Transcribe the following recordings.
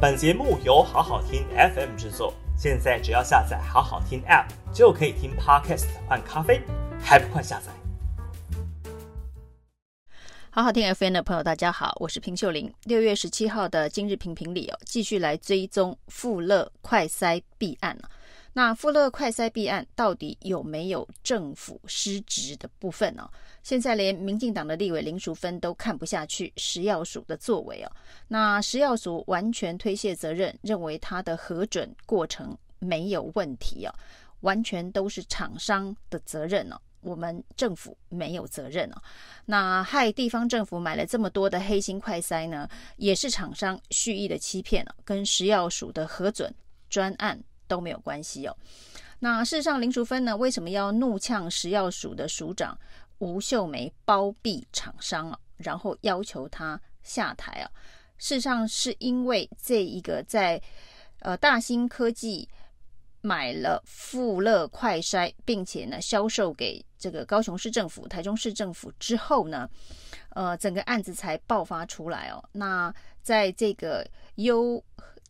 本节目由好好听 FM 制作，现在只要下载好好听 App 就可以听 Podcast 换咖啡，还不快下载？好好听 FM 的朋友，大家好，我是平秀玲。六月十七号的今日评评里哦，继续来追踪富乐快筛弊案。那富乐快筛弊案到底有没有政府失职的部分呢？现在连民进党的立委林淑芬都看不下去食药署的作为哦。那食药署完全推卸责任，认为他的核准过程没有问题哦，完全都是厂商的责任哦。我们政府没有责任哦。那害地方政府买了这么多的黑心快筛呢，也是厂商蓄意的欺骗哦，跟食药署的核准专案。都没有关系哦。那事实上，林淑芬呢，为什么要怒呛食药署的署长吴秀梅包庇厂商啊？然后要求他下台啊？事实上，是因为这一个在呃大新科技买了富乐快筛，并且呢销售给这个高雄市政府、台中市政府之后呢，呃，整个案子才爆发出来哦。那在这个优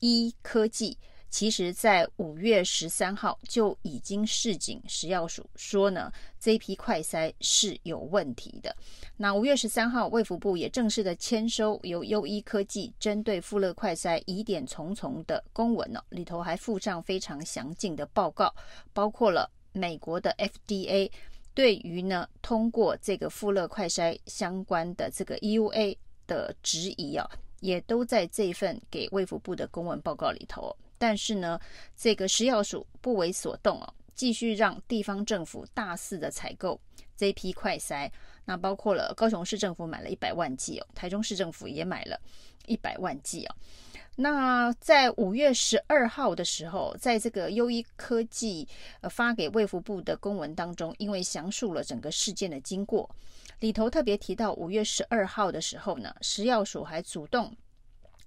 一科技。其实，在五月十三号就已经示警食药署说呢，这批快筛是有问题的。那五月十三号，卫福部也正式的签收由优医科技针对富乐快筛疑点重重的公文呢，里头还附上非常详尽的报告，包括了美国的 FDA 对于呢通过这个富乐快筛相关的这个 EUA 的质疑啊，也都在这份给卫福部的公文报告里头。但是呢，这个食药署不为所动哦，继续让地方政府大肆的采购这批快筛。那包括了高雄市政府买了一百万剂哦，台中市政府也买了一百万剂哦。那在五月十二号的时候，在这个优医科技呃发给卫福部的公文当中，因为详述了整个事件的经过，里头特别提到五月十二号的时候呢，食药署还主动。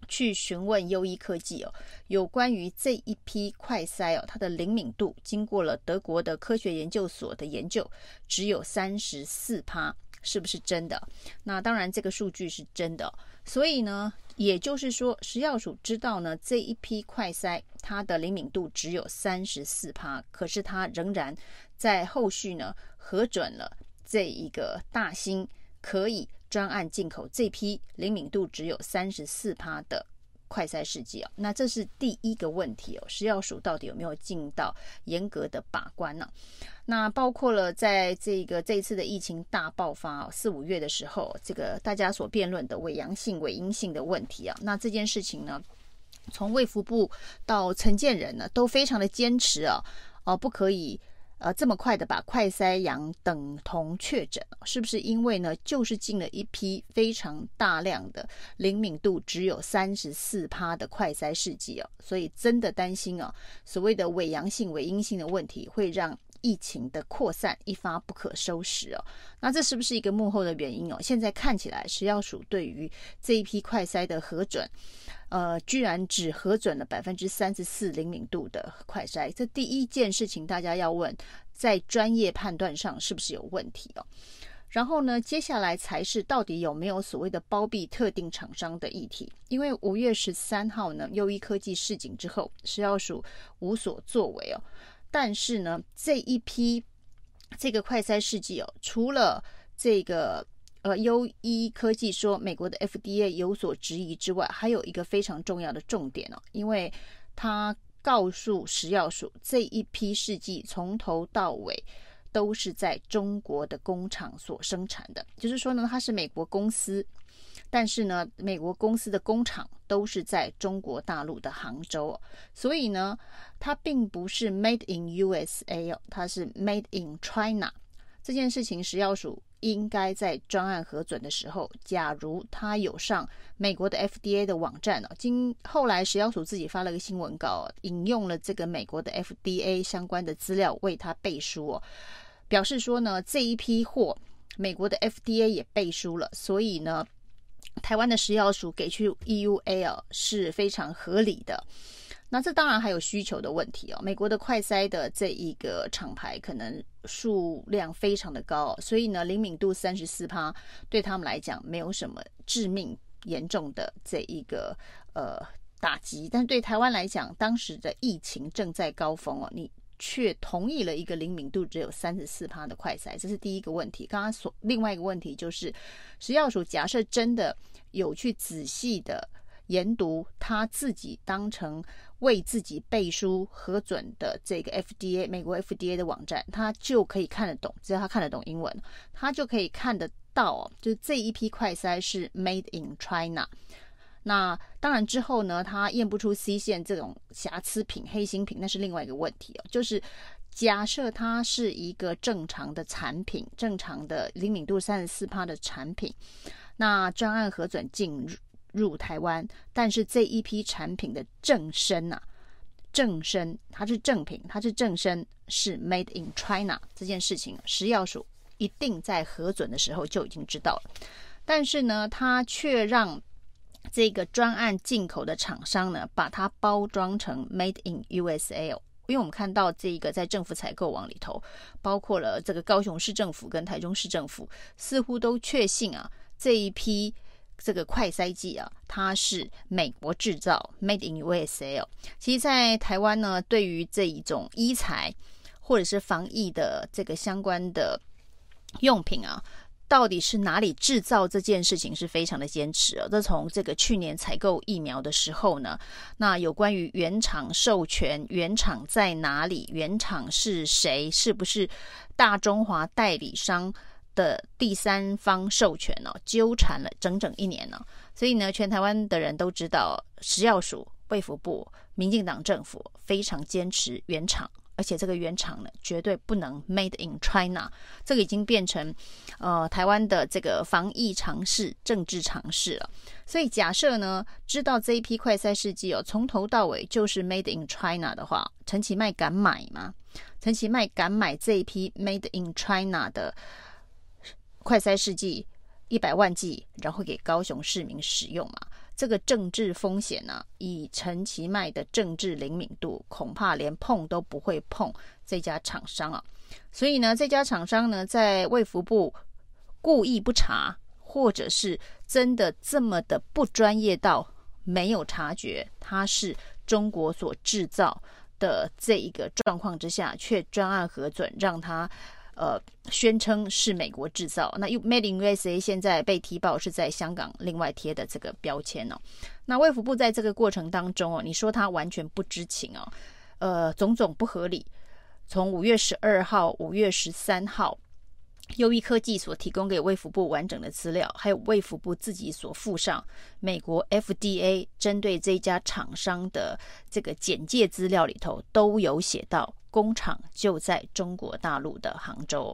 去询问优医科技哦，有关于这一批快筛哦，它的灵敏度经过了德国的科学研究所的研究，只有三十四趴，是不是真的？那当然，这个数据是真的。所以呢，也就是说，食药署知道呢，这一批快筛它的灵敏度只有三十四趴，可是它仍然在后续呢核准了这一个大兴可以。专案进口这批灵敏度只有三十四趴的快筛试剂哦，那这是第一个问题哦。食药署到底有没有尽到严格的把关呢？那包括了在这个这一次的疫情大爆发四五月的时候，这个大家所辩论的伪阳性、伪阴性的问题啊，那这件事情呢，从卫福部到陈建仁呢，都非常的坚持啊，哦，不可以。呃，这么快的把快筛阳等同确诊，是不是因为呢？就是进了一批非常大量的灵敏度只有三十四趴的快筛试剂哦，所以真的担心哦，所谓的伪阳性、伪阴性的问题会让疫情的扩散一发不可收拾哦。那这是不是一个幕后的原因哦？现在看起来，食药署对于这一批快筛的核准。呃，居然只核准了百分之三十四灵敏度的快筛，这第一件事情大家要问，在专业判断上是不是有问题哦？然后呢，接下来才是到底有没有所谓的包庇特定厂商的议题？因为五月十三号呢，优医科技示警之后，食药署无所作为哦。但是呢，这一批这个快筛试剂哦，除了这个。呃，优一科技说美国的 FDA 有所质疑之外，还有一个非常重要的重点哦，因为他告诉食药署这一批试剂从头到尾都是在中国的工厂所生产的，就是说呢，它是美国公司，但是呢，美国公司的工厂都是在中国大陆的杭州，所以呢，它并不是 Made in USA，它是 Made in China。这件事情，食药署。应该在专案核准的时候，假如他有上美国的 FDA 的网站哦，经后来食药署自己发了个新闻稿，引用了这个美国的 FDA 相关的资料为他背书，表示说呢，这一批货美国的 FDA 也背书了，所以呢，台湾的食药署给去 EUA 是非常合理的。那这当然还有需求的问题哦。美国的快筛的这一个厂牌可能数量非常的高，所以呢，灵敏度三十四趴对他们来讲没有什么致命严重的这一个呃打击，但是对台湾来讲，当时的疫情正在高峰哦，你却同意了一个灵敏度只有三十四趴的快筛，这是第一个问题。刚刚所另外一个问题就是，食药署假设真的有去仔细的研读他自己当成为自己背书核准的这个 FDA 美国 FDA 的网站，他就可以看得懂，只要他看得懂英文，他就可以看得到，就是这一批快筛是 Made in China。那当然之后呢，他验不出 C 线这种瑕疵品、黑心品，那是另外一个问题哦。就是假设它是一个正常的产品，正常的灵敏度三十四趴的产品，那专案核准进入入台湾，但是这一批产品的正身啊，正身它是正品，它是正身是 Made in China 这件事情，食药署一定在核准的时候就已经知道了，但是呢，他却让。这个专案进口的厂商呢，把它包装成 Made in USA，因为我们看到这个在政府采购网里头，包括了这个高雄市政府跟台中市政府，似乎都确信啊，这一批这个快筛剂啊，它是美国制造 Made in USA。其实，在台湾呢，对于这一种医材或者是防疫的这个相关的用品啊。到底是哪里制造这件事情是非常的坚持哦。这从这个去年采购疫苗的时候呢，那有关于原厂授权、原厂在哪里、原厂是谁、是不是大中华代理商的第三方授权呢？纠缠了整整一年呢。所以呢，全台湾的人都知道，食药署、卫福部、民进党政府非常坚持原厂。而且这个原厂呢，绝对不能 Made in China，这个已经变成呃台湾的这个防疫尝试、政治尝试了。所以假设呢，知道这一批快筛试剂哦，从头到尾就是 Made in China 的话，陈其迈敢买吗？陈其迈敢买这一批 Made in China 的快筛试剂一百万剂，然后给高雄市民使用吗？这个政治风险呢、以陈其迈的政治灵敏度，恐怕连碰都不会碰这家厂商啊。所以呢，这家厂商呢，在卫福部故意不查，或者是真的这么的不专业到没有察觉它是中国所制造的这一个状况之下，却专案核准让它。呃，宣称是美国制造，那 u made in USA 现在被提报是在香港另外贴的这个标签哦。那卫福部在这个过程当中哦，你说他完全不知情哦，呃，种种不合理。从五月十二号、五月十三号，优一科技所提供给卫福部完整的资料，还有卫福部自己所附上美国 FDA 针对这家厂商的这个简介资料里头，都有写到。工厂就在中国大陆的杭州，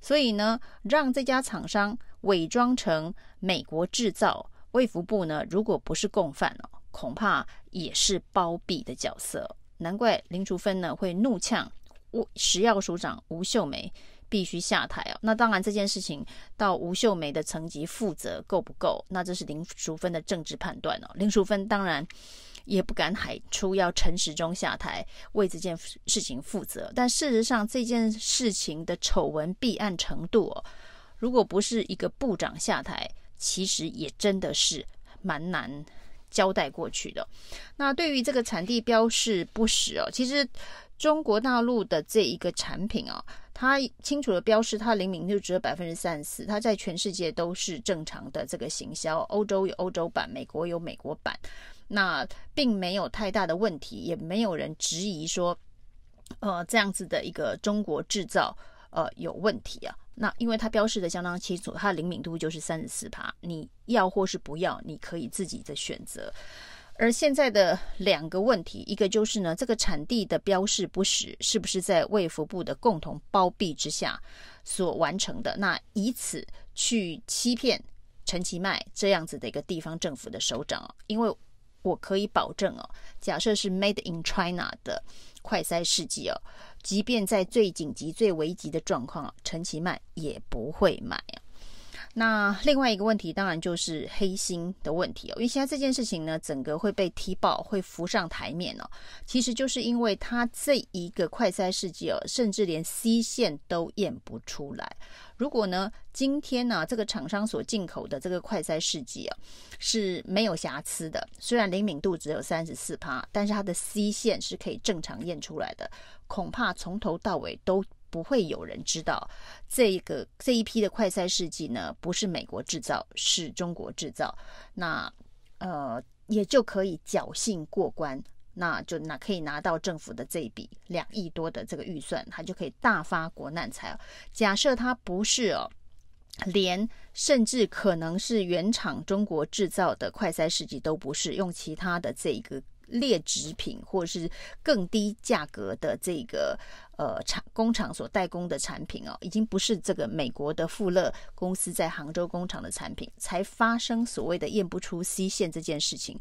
所以呢，让这家厂商伪装成美国制造，卫福部呢，如果不是共犯哦，恐怕也是包庇的角色。难怪林淑芬呢会怒呛食药署长吴秀梅必须下台哦。那当然这件事情到吴秀梅的层级负责够不够？那这是林淑芬的政治判断哦。林淑芬当然。也不敢喊出要陈时中下台为这件事情负责，但事实上这件事情的丑闻弊案程度哦，如果不是一个部长下台，其实也真的是蛮难交代过去的。那对于这个产地标示不实哦，其实中国大陆的这一个产品哦，它清楚的标示它灵敏度只有百分之三十四，它在全世界都是正常的这个行销，欧洲有欧洲版，美国有美国版。那并没有太大的问题，也没有人质疑说，呃，这样子的一个中国制造，呃，有问题啊。那因为它标示的相当清楚，它的灵敏度就是三十四趴，你要或是不要，你可以自己的选择。而现在的两个问题，一个就是呢，这个产地的标示不实，是不是在卫福部的共同包庇之下所完成的？那以此去欺骗陈其迈这样子的一个地方政府的首长啊，因为。我可以保证哦，假设是 Made in China 的快筛试剂哦，即便在最紧急、最危急的状况，陈其迈也不会买啊。那另外一个问题当然就是黑心的问题哦，因为现在这件事情呢，整个会被踢爆，会浮上台面哦。其实就是因为它这一个快筛试剂哦，甚至连 C 线都验不出来。如果呢，今天呢，这个厂商所进口的这个快筛试剂啊，是没有瑕疵的，虽然灵敏度只有三十四趴，但是它的 C 线是可以正常验出来的，恐怕从头到尾都。不会有人知道这个这一批的快筛试剂呢，不是美国制造，是中国制造。那呃，也就可以侥幸过关，那就拿可以拿到政府的这一笔两亿多的这个预算，他就可以大发国难财。假设他不是哦，连甚至可能是原厂中国制造的快筛试剂都不是，用其他的这一个。劣质品或者是更低价格的这个呃厂工厂所代工的产品哦，已经不是这个美国的富勒公司在杭州工厂的产品，才发生所谓的验不出 C 线这件事情，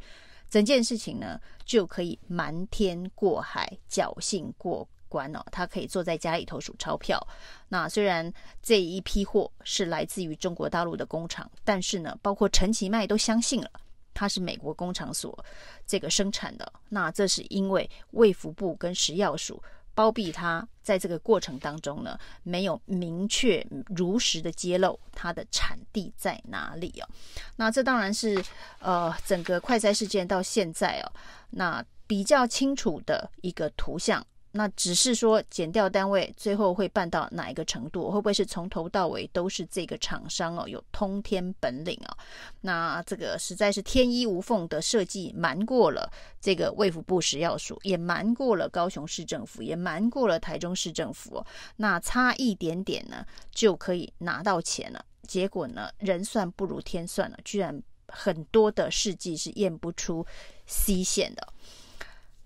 整件事情呢就可以瞒天过海，侥幸过关哦，他可以坐在家里头数钞票。那虽然这一批货是来自于中国大陆的工厂，但是呢，包括陈其迈都相信了。它是美国工厂所这个生产的，那这是因为卫福部跟食药署包庇它，在这个过程当中呢，没有明确如实的揭露它的产地在哪里哦。那这当然是呃整个快筛事件到现在哦，那比较清楚的一个图像。那只是说，减掉单位最后会办到哪一个程度？会不会是从头到尾都是这个厂商哦，有通天本领啊？那这个实在是天衣无缝的设计，瞒过了这个卫福部食药署，也瞒过了高雄市政府，也瞒过了台中市政府哦。那差一点点呢，就可以拿到钱了。结果呢，人算不如天算了，居然很多的试剂是验不出 C 线的。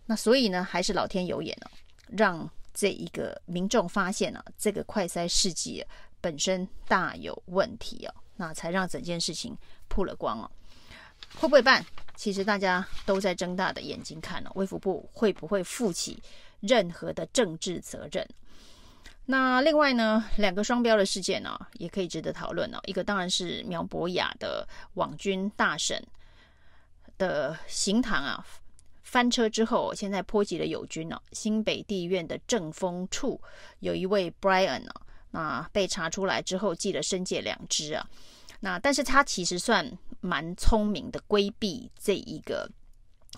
那所以呢，还是老天有眼哦。让这一个民众发现了、啊、这个快筛试剂本身大有问题哦，那才让整件事情曝了光哦。会不会办？其实大家都在睁大的眼睛看哦，卫福部会不会负起任何的政治责任？那另外呢，两个双标的事件呢、也可以值得讨论哦。一个当然是苗博雅的网军大神的行堂啊。翻车之后，现在波及了友军哦。新北地院的政风处有一位 Brian 哦，那被查出来之后，记了申诫两支啊。那但是他其实算蛮聪明的，规避这一个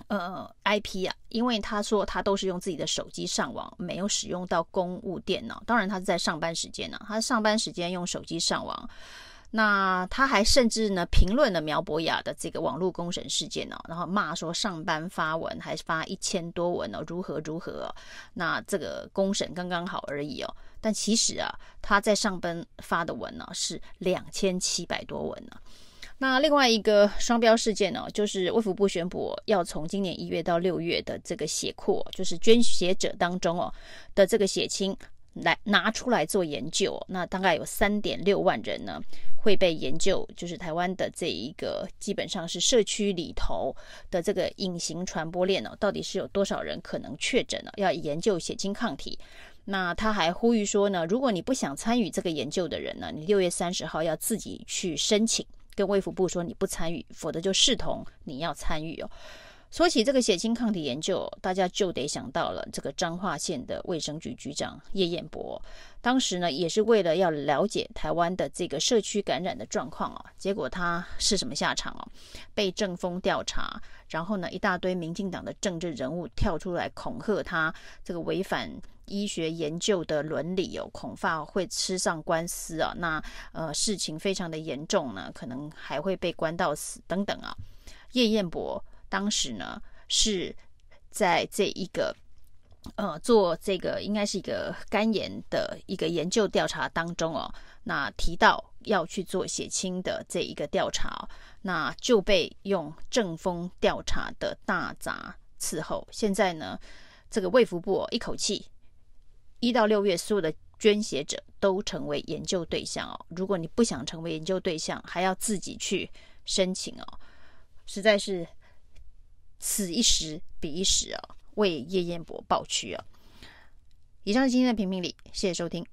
呃 IP 啊，因为他说他都是用自己的手机上网，没有使用到公务电脑。当然他是在上班时间呢、他上班时间用手机上网。那他还甚至呢评论了苗博雅的这个网络公审事件哦，然后骂说上班发文还是发一千多文哦，如何如何，那这个公审刚刚好而已哦。但其实啊，他在上班发的文呢是两千七百多文呢。那另外一个双标事件呢，就是卫福部宣布要从今年一月到六月的这个血库，就是捐血者当中哦的这个血清。来拿出来做研究，那大概有三点六万人呢会被研究，就是台湾的这一个基本上是社区里头的这个隐形传播链呢，到底是有多少人可能确诊了？要研究血清抗体。那他还呼吁说呢，如果你不想参与这个研究的人呢，你六月三十号要自己去申请，跟卫福部说你不参与，否则就视同你要参与哦。说起这个血清抗体研究，大家就得想到了这个彰化县的卫生局局长叶彦博。当时呢，也是为了要了解台湾的这个社区感染的状况啊。结果他是什么下场啊？被政风调查，然后呢，一大堆民进党的政治人物跳出来恐吓他，这个违反医学研究的伦理哦，恐怕会吃上官司啊。那呃，事情非常的严重呢，可能还会被关到死等等啊。叶彦博。当时呢，是在这一个呃做这个应该是一个肝炎的一个研究调查当中哦，那提到要去做血清的这一个调查哦，那就被用正风调查的大闸伺候。现在呢，这个卫福部哦，一口气一到六月所有的捐血者都成为研究对象哦。如果你不想成为研究对象，还要自己去申请哦，实在是。此一时彼一时啊，为叶彦博抱屈啊！以上是今天的评评理，谢谢收听。